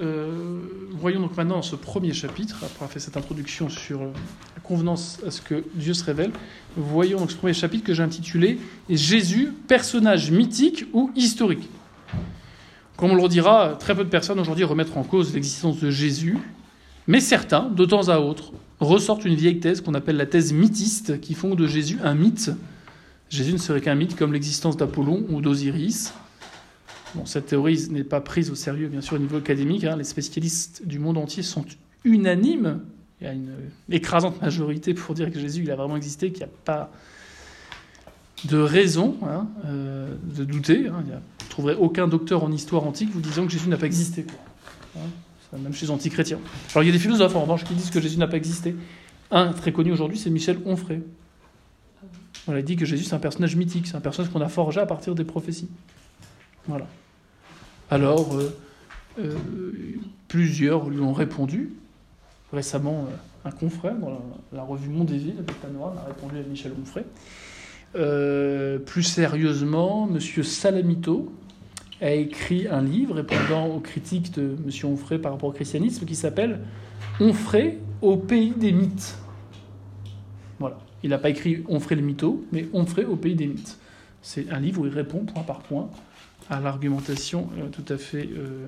Euh, voyons donc maintenant ce premier chapitre, après avoir fait cette introduction sur la convenance à ce que Dieu se révèle, voyons donc ce premier chapitre que j'ai intitulé Jésus, personnage mythique ou historique? Comme on le redira, très peu de personnes aujourd'hui remettent en cause l'existence de Jésus, mais certains, de temps à autre, ressortent une vieille thèse qu'on appelle la thèse mythiste, qui font de Jésus un mythe. Jésus ne serait qu'un mythe comme l'existence d'Apollon ou d'Osiris. Bon, cette théorie n'est pas prise au sérieux, bien sûr, au niveau académique. Hein. Les spécialistes du monde entier sont unanimes. Il y a une écrasante majorité pour dire que Jésus il a vraiment existé, qu'il n'y a pas de raison hein, euh, de douter. Hein. Vous ne trouverez aucun docteur en histoire antique vous disant que Jésus n'a pas existé. Quoi. Hein, même chez les antichrétiens. Alors il y a des philosophes en revanche qui disent que Jésus n'a pas existé. Un très connu aujourd'hui, c'est Michel Onfray. On a dit que Jésus c'est un personnage mythique, c'est un personnage qu'on a forgé à partir des prophéties. Voilà. Alors, euh, euh, plusieurs lui ont répondu. Récemment, euh, un confrère dans la, revue Mondéville, Noir, a répondu à Michel Onfray. plus sérieusement, M. Salamito a écrit un livre répondant aux critiques de M. Onfray par rapport au christianisme qui s'appelle Onfray au pays des mythes. Voilà. Il n'a pas écrit Onfray le mytho, mais Onfray au pays des mythes. C'est un livre où il répond point par point à l'argumentation euh, tout à fait euh,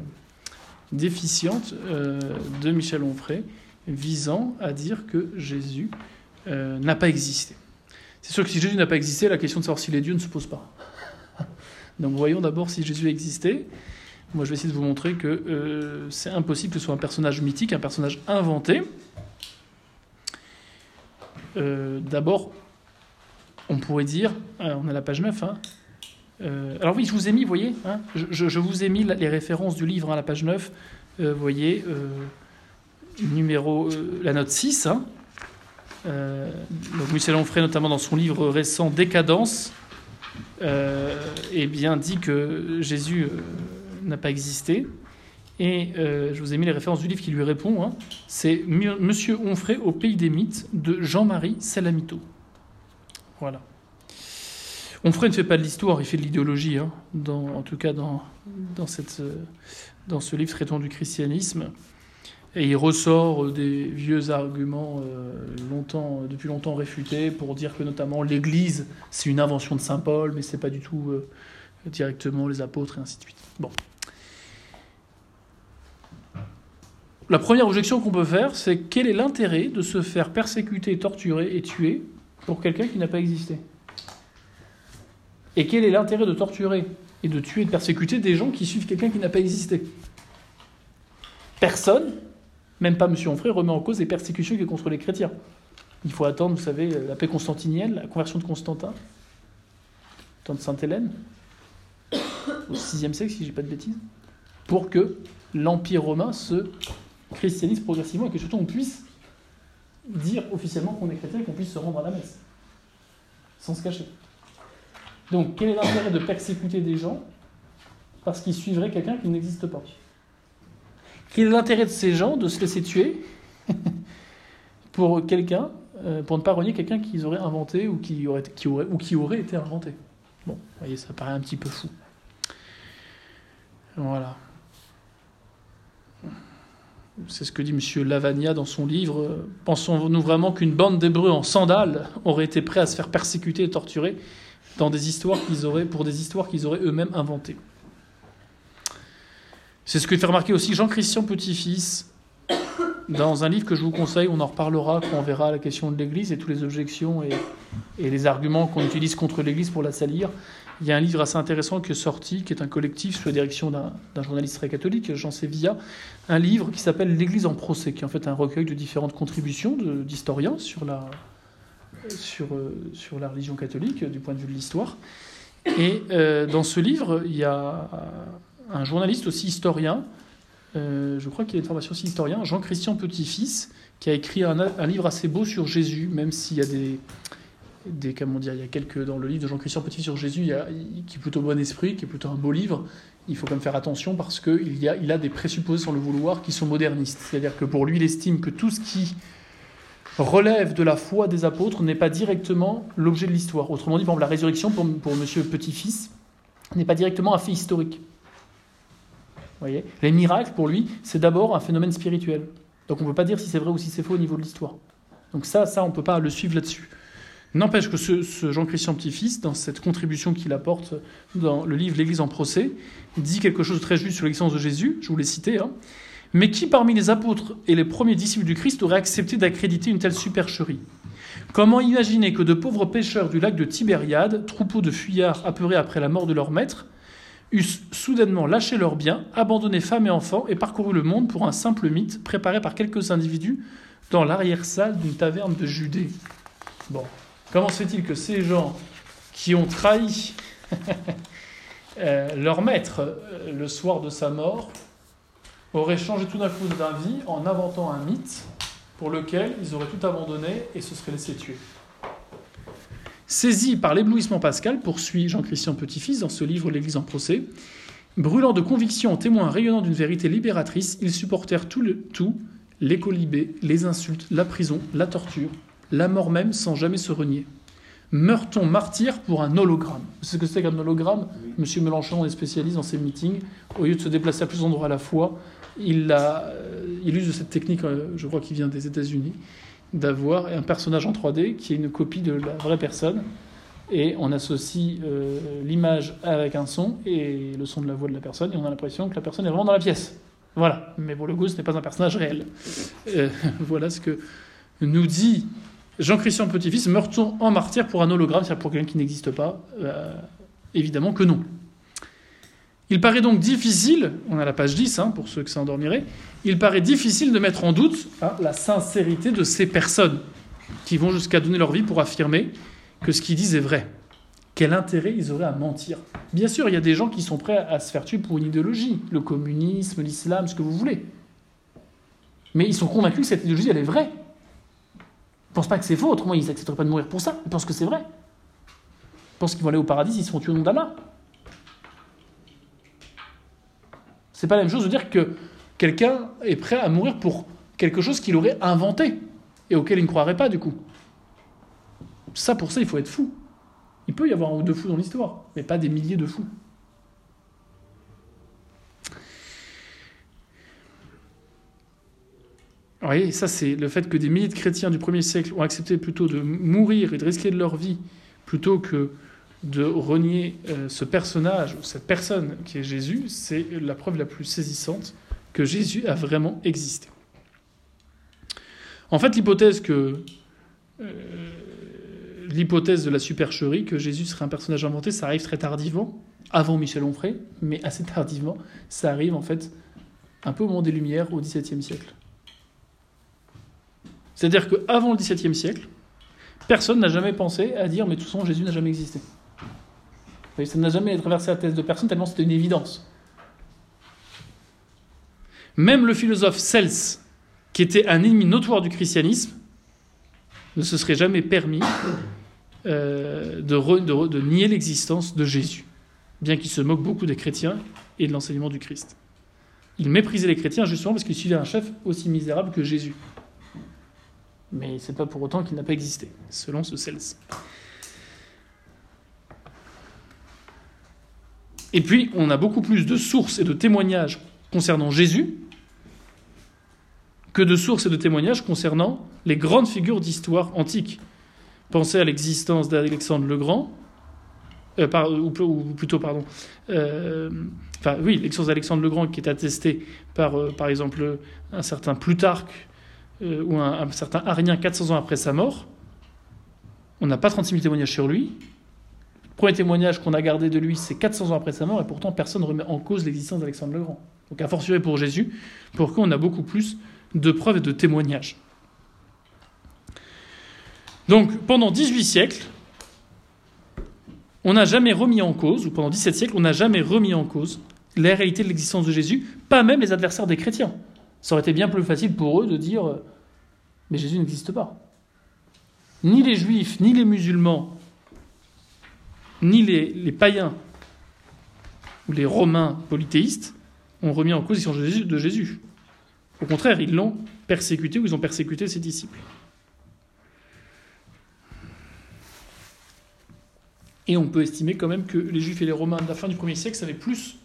déficiente euh, de Michel Onfray visant à dire que Jésus n'a pas existé. C'est sûr que si Jésus n'a pas existé, la question de savoir s'il est Dieu ne se pose pas. Donc voyons d'abord si Jésus existait. Moi, je vais essayer de vous montrer que c'est impossible que ce soit un personnage mythique, un personnage inventé. d'abord, on pourrait dire, on a la page 9, hein, euh, alors oui, je vous ai mis, vous voyez, hein, je, vous ai mis les références du livre à la page 9, euh, vous voyez, euh, numéro, la note 6. Hein. donc Michel Onfray, notamment dans son livre récent Décadence, eh bien, dit que Jésus n'a pas existé. Et je vous ai mis les références du livre qui lui répond. Hein. C'est Monsieur Onfray au pays des mythes de Jean-Marie Salamito. Voilà. Onfray ne fait pas de l'histoire, il fait de l'idéologie, hein, en tout cas dans, dans, ce livre traitant du christianisme. Et il ressort des vieux arguments euh, depuis longtemps réfutés pour dire que notamment l'Église, c'est une invention de Saint Paul, mais c'est pas du tout euh, directement les apôtres et ainsi de suite. La première objection qu'on peut faire, c'est quel est l'intérêt de se faire persécuter, torturer et tuer pour quelqu'un qui n'a pas existé? Et quel est l'intérêt de torturer et de tuer et de persécuter des gens qui suivent quelqu'un qui n'a pas existé? Personne, même pas M. Onfray, remet en cause les persécutions qui sont contre les chrétiens. Il faut attendre, vous savez, la paix constantinienne, la conversion de Constantin, le temps de Sainte-Hélène, au VIe siècle, si je pas de bêtises, pour que l'Empire romain se christianise progressivement et que surtout on puisse dire officiellement qu'on est chrétien et qu'on puisse se rendre à la messe, sans se cacher. Donc, quel est l'intérêt de persécuter des gens parce qu'ils suivraient quelqu'un qui n'existe pas? Quel est l'intérêt de ces gens de se laisser tuer pour quelqu'un, euh, pour ne pas renier quelqu'un qu'ils auraient inventé ou qui aurait, été inventé? Bon, vous voyez, ça paraît un petit peu fou. Voilà. C'est ce que dit M. Lavagna dans son livre. Pensons-nous vraiment qu'une bande d'Hébreux en sandales aurait été prêt à se faire persécuter et torturer? Dans des histoires qu'ils auraient, pour des histoires qu'ils auraient eux-mêmes inventées. C'est ce que fait remarquer aussi Jean-Christian Petit-Fils dans un livre que je vous conseille, on en reparlera quand on verra la question de l'Église et toutes les objections et, et les arguments qu'on utilise contre l'Église pour la salir. Il y a un livre assez intéressant qui est sorti, qui est un collectif sous la direction d'un journaliste très catholique, Jean Sévilla, un livre qui s'appelle L'Église en procès, qui est en fait un recueil de différentes contributions d'historiens sur la, sur, euh, sur la religion catholique du point de vue de l'histoire. Et euh, dans ce livre, il y a un journaliste aussi historien, euh, je crois qu'il a une formation aussi historien, Jean-Christian Petit-Fils, qui a écrit un, livre assez beau sur Jésus, même s'il y a des, des comment dire, il y a quelques dans le livre de Jean-Christian Petit sur Jésus, il y a, qui est plutôt bon esprit, qui est plutôt un beau livre. Il faut quand même faire attention parce qu'il il a des présupposés sur le vouloir qui sont modernistes. C'est-à-dire que pour lui, il estime que tout ce qui relève de la foi des apôtres n'est pas directement l'objet de l'histoire. Autrement dit, par exemple, la résurrection pour, pour Monsieur Petit-Fils n'est pas directement un fait historique. voyez? Les miracles, pour lui, c'est d'abord un phénomène spirituel. Donc on ne peut pas dire si c'est vrai ou si c'est faux au niveau de l'histoire. Donc ça, ça, on ne peut pas le suivre là-dessus. N'empêche que ce, Jean-Christian Petit-Fils, dans cette contribution qu'il apporte dans le livre L'Église en procès, dit quelque chose de très juste sur l'existence de Jésus, je vous l'ai cité, hein. Mais qui parmi les apôtres et les premiers disciples du Christ aurait accepté d'accréditer une telle supercherie? Comment imaginer que de pauvres pêcheurs du lac de Tibériade, troupeaux de fuyards apeurés après la mort de leur maître, eussent soudainement lâché leurs biens, abandonné femmes et enfants et parcouru le monde pour un simple mythe préparé par quelques individus dans l'arrière-salle d'une taverne de Judée? Bon, Comment se fait-il que ces gens qui ont trahi euh, leur maître euh, le soir de sa mort auraient changé tout d'un coup d'avis en inventant un mythe pour lequel ils auraient tout abandonné et se seraient laissés tuer Saisi par l'éblouissement pascal, poursuit Jean-Christian Petit-Fils dans ce livre L'Église en procès, brûlant de conviction, témoin rayonnant d'une vérité libératrice, ils supportèrent tout, le, tout les colibés, les insultes, la prison, la torture, la mort même sans jamais se renier. Meurt-on martyr pour un hologramme? Savez ce que c'est qu'un hologramme? Monsieur Mélenchon est spécialiste dans ses meetings. Au lieu de se déplacer à plusieurs endroits à la fois, il, a, euh, il use de cette technique, euh, je crois qu'il vient des États-Unis, d'avoir un personnage en 3D qui est une copie de la vraie personne. Et on associe euh, l'image avec un son et le son de la voix de la personne, et on a l'impression que la personne est vraiment dans la pièce. Voilà. Mais pour le coup, ce n'est pas un personnage réel. voilà ce que nous dit Jean-Christian Petit-Fils, meurt-on en martyr pour un hologramme, c'est-à-dire pour quelqu'un qui n'existe pas euh, Évidemment que non. Il paraît donc difficile, on a la page 10 hein, pour ceux que ça endormirait, il paraît difficile de mettre en doute hein, la sincérité de ces personnes qui vont jusqu'à donner leur vie pour affirmer que ce qu'ils disent est vrai. Quel intérêt ils auraient à mentir? Bien sûr, il y a des gens qui sont prêts à se faire tuer pour une idéologie, le communisme, l'islam, ce que vous voulez. Mais ils sont convaincus que cette idéologie, elle est vraie pensent pas que c'est faux, autrement ils n'accepteraient pas de mourir pour ça. Ils pensent que c'est vrai. Ils pensent qu'ils vont aller au paradis s'ils se font tuer au nom d'Allah. C'est pas la même chose de dire que quelqu'un est prêt à mourir pour quelque chose qu'il aurait inventé et auquel il ne croirait pas du coup. Ça, pour ça, il faut être fou. Il peut y avoir un ou deux fous dans l'histoire, mais pas des milliers de fous. Vous voyez, ça c'est le fait que des milliers de chrétiens du 1er siècle ont accepté plutôt de mourir et de risquer de leur vie plutôt que de renier euh, ce personnage ou cette personne qui est Jésus, c'est la preuve la plus saisissante que Jésus a vraiment existé. En fait, l'hypothèse que euh, l'hypothèse de la supercherie que Jésus serait un personnage inventé, ça arrive très tardivement, avant Michel Onfray, mais assez tardivement, ça arrive en fait un peu au moment des Lumières, au XVIIe siècle. C'est-à-dire qu'avant le XVIIe siècle, personne n'a jamais pensé à dire mais de toute Jésus n'a jamais existé. Ça n'a jamais traversé la thèse de personne tellement c'était une évidence. Même le philosophe Cels, qui était un ennemi notoire du christianisme, ne se serait jamais permis euh, de nier l'existence de Jésus, bien qu'il se moque beaucoup des chrétiens et de l'enseignement du Christ. Il méprisait les chrétiens justement parce qu'il suivait un chef aussi misérable que Jésus mais c'est pas pour autant qu'il n'a pas existé, selon ce Cels. Et puis, on a beaucoup plus de sources et de témoignages concernant Jésus que de sources et de témoignages concernant les grandes figures d'histoire antique. Pensez à l'existence d'Alexandre le Grand, euh, ou, plutôt, pardon, euh, enfin oui, l'existence d'Alexandre le Grand qui est attestée par, euh, par exemple, un certain Plutarque euh, ou un, certain Arien 400 ans après sa mort. On n'a pas 36 000 témoignages sur lui. Le premier témoignage qu'on a gardé de lui, c'est 400 ans après sa mort, et pourtant personne ne remet en cause l'existence d'Alexandre le Grand. Donc, a fortiori pour Jésus, pourquoi on a beaucoup plus de preuves et de témoignages. Donc, pendant 18 siècles, on n'a jamais remis en cause, ou pendant 17 siècles, on n'a jamais remis en cause la réalité de l'existence de Jésus, pas même les adversaires des chrétiens. Ça aurait été bien plus facile pour eux de dire euh, Mais Jésus n'existe pas. Ni les juifs, ni les musulmans, ni les, païens ou les romains polythéistes ont remis en cause l'existence de Jésus. Au contraire, ils l'ont persécuté ou ils ont persécuté ses disciples. Et on peut estimer quand même que les juifs et les romains de la fin du 1er siècle savaient plus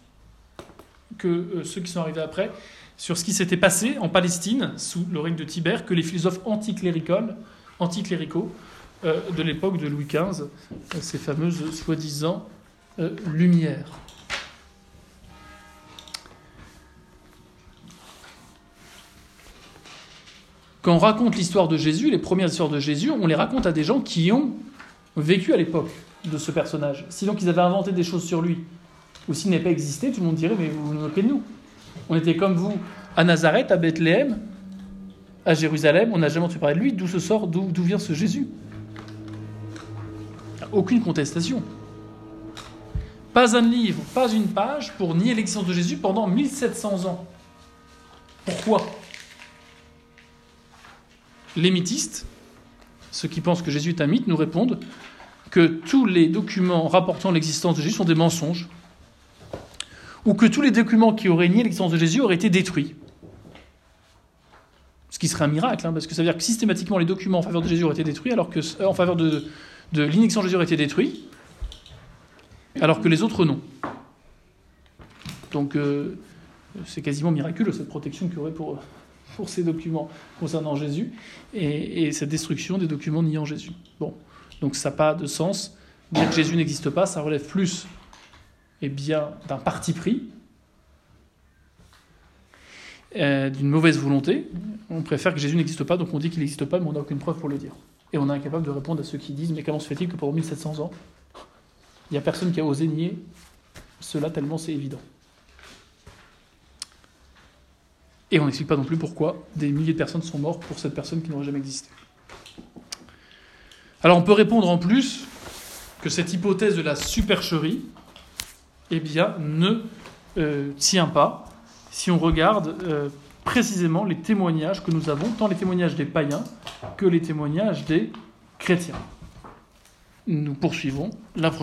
que euh, ceux qui sont arrivés après sur ce qui s'était passé en Palestine sous le règne de Tibère que les philosophes anticléricaux, euh, de l'époque de Louis XV, euh, ces fameuses soi-disant euh, lumières. Quand on raconte l'histoire de Jésus, les premières histoires de Jésus, on les raconte à des gens qui ont vécu à l'époque de ce personnage. Sinon qu'ils avaient inventé des choses sur lui, ou s'il n'avait pas existé, tout le monde dirait Mais vous vous moquez de nous. On était comme vous à Nazareth, à Bethléem, à Jérusalem, on n'a jamais entendu parler de lui. D'où ce sort, d'où vient ce Jésus? Aucune contestation. Pas un livre, pas une page pour nier l'existence de Jésus pendant 1700 ans. Pourquoi? Les mythistes, ceux qui pensent que Jésus est un mythe, nous répondent que tous les documents rapportant l'existence de Jésus sont des mensonges, ou que tous les documents qui auraient nié l'existence de Jésus auraient été détruits. Ce qui serait un miracle, hein, parce que ça veut dire que systématiquement les documents en faveur de Jésus auraient été détruits, alors que euh, en faveur de, l'inexistence de Jésus auraient été détruits, alors que les autres non. Donc euh, c'est quasiment miraculeux cette protection qu'il y aurait pour, pour ces documents concernant Jésus et, et cette destruction des documents niant Jésus. Bon, donc ça n'a pas de sens. Dire que Jésus n'existe pas, ça relève plus eh bien, d'un parti pris, euh, d'une mauvaise volonté. On préfère que Jésus n'existe pas, donc on dit qu'il n'existe pas, mais on n'a aucune preuve pour le dire. Et on est incapable de répondre à ceux qui disent Mais comment se fait-il que pendant 1700 ans, il n'y a personne qui a osé nier cela tellement c'est évident? Et on n'explique pas non plus pourquoi des milliers de personnes sont mortes pour cette personne qui n'aurait jamais existé. Alors on peut répondre en plus que cette hypothèse de la supercherie, eh bien, ne euh, tient pas si on regarde euh, précisément les témoignages que nous avons, tant les témoignages des païens que les témoignages des chrétiens. Nous poursuivons la prochaine.